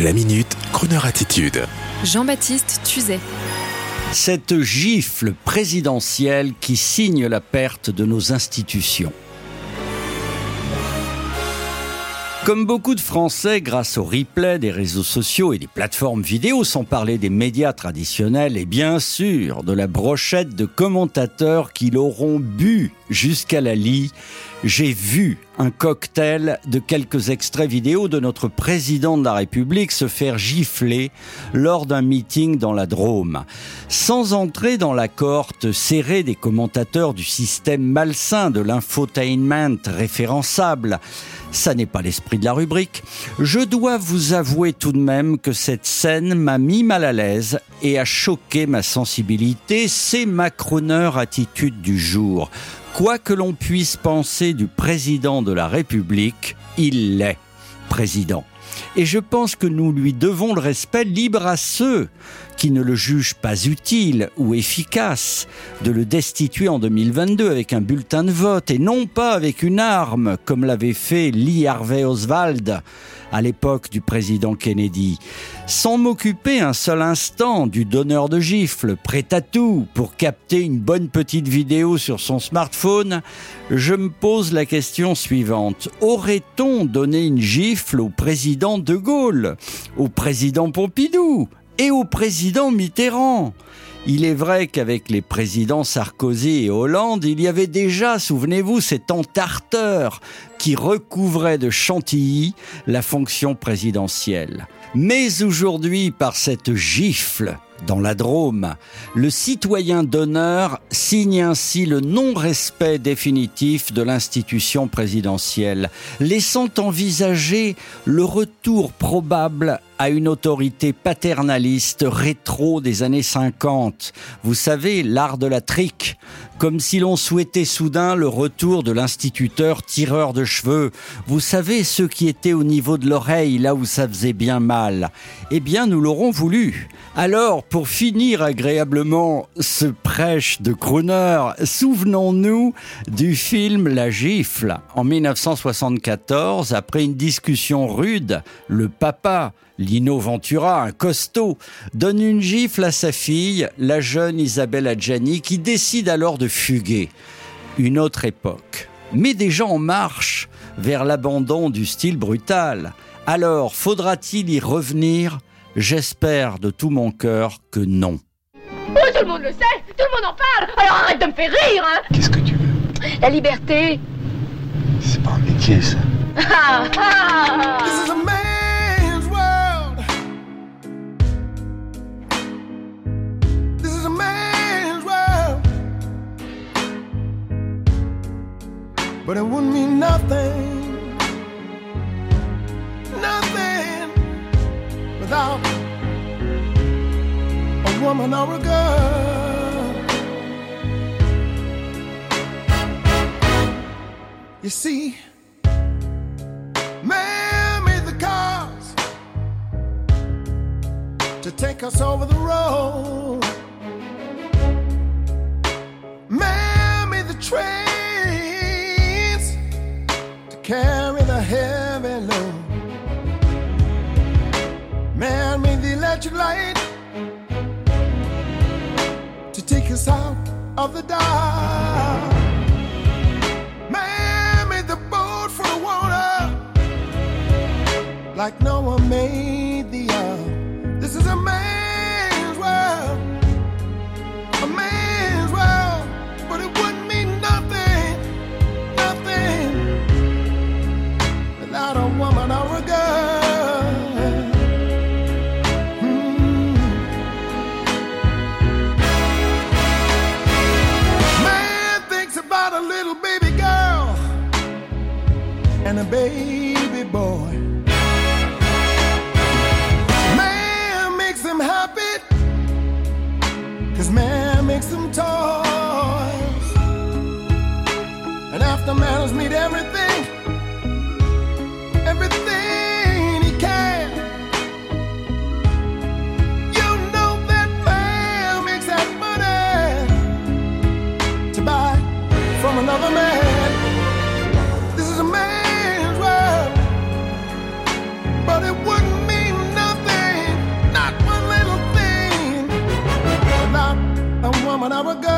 La minute, Kroneur attitude. Jean-Baptiste Tuzet. Cette gifle présidentielle qui signe la perte de nos institutions. Comme beaucoup de Français, grâce au replay des réseaux sociaux et des plateformes vidéo, sans parler des médias traditionnels et bien sûr de la brochette de commentateurs qui l'auront bu jusqu'à la lie, j'ai vu un cocktail de quelques extraits vidéo de notre président de la République se faire gifler lors d'un meeting dans la Drôme. Sans entrer dans la cohorte serrée des commentateurs du système malsain de l'infotainment référençable, ça n'est pas l'esprit de la rubrique. Je dois vous avouer tout de même que cette scène m'a mis mal à l'aise et a choqué ma sensibilité. C'est ma crooner attitude du jour. Quoi que l'on puisse penser du président de la République, il l'est président. Et je pense que nous lui devons le respect libre à ceux qui ne le jugent pas utile ou efficace de le destituer en 2022 avec un bulletin de vote et non pas avec une arme comme l'avait fait Lee Harvey Oswald à l'époque du président Kennedy, sans m'occuper un seul instant du donneur de gifles, prêt à tout pour capter une bonne petite vidéo sur son smartphone, je me pose la question suivante. Aurait-on donné une gifle au président de Gaulle, au président Pompidou et au président Mitterrand il est vrai qu'avec les présidents Sarkozy et Hollande, il y avait déjà, souvenez-vous, cet entarteur qui recouvrait de chantilly la fonction présidentielle. Mais aujourd'hui, par cette gifle, dans la Drôme, le citoyen d'honneur signe ainsi le non-respect définitif de l'institution présidentielle, laissant envisager le retour probable à une autorité paternaliste rétro des années 50. Vous savez, l'art de la trique, comme si l'on souhaitait soudain le retour de l'instituteur tireur de cheveux. Vous savez, ceux qui étaient au niveau de l'oreille, là où ça faisait bien mal. Eh bien, nous l'aurons voulu. Alors, pour finir agréablement ce prêche de crooner, souvenons-nous du film La gifle. En 1974, après une discussion rude, le papa, Lino Ventura, un costaud, donne une gifle à sa fille, la jeune Isabelle Adjani, qui décide alors de fuguer. Une autre époque. Mais déjà en marche vers l'abandon du style brutal. Alors, faudra-t-il y revenir? J'espère de tout mon cœur que non. Oh, tout le monde le sait, tout le monde en parle, alors arrête de me faire rire, hein Qu'est-ce que tu veux? La liberté. C'est pas un métier, ça. Ah, ah. But it wouldn't mean nothing. Nothing without a woman or a girl. You see, man made the cars to take us over the road. Carry the heavy load. Man made the electric light to take us out of the dark. Man made the boat for the water like no one made and a baby boy. Man makes them happy, cause man makes them toys. And after man has made everything, everything he can. You know that man makes that money to buy from another man. one hour ago.